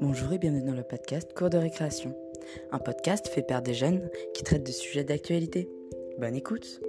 Bonjour et bienvenue dans le podcast Cours de récréation, un podcast fait par des jeunes qui traitent de sujets d'actualité. Bonne écoute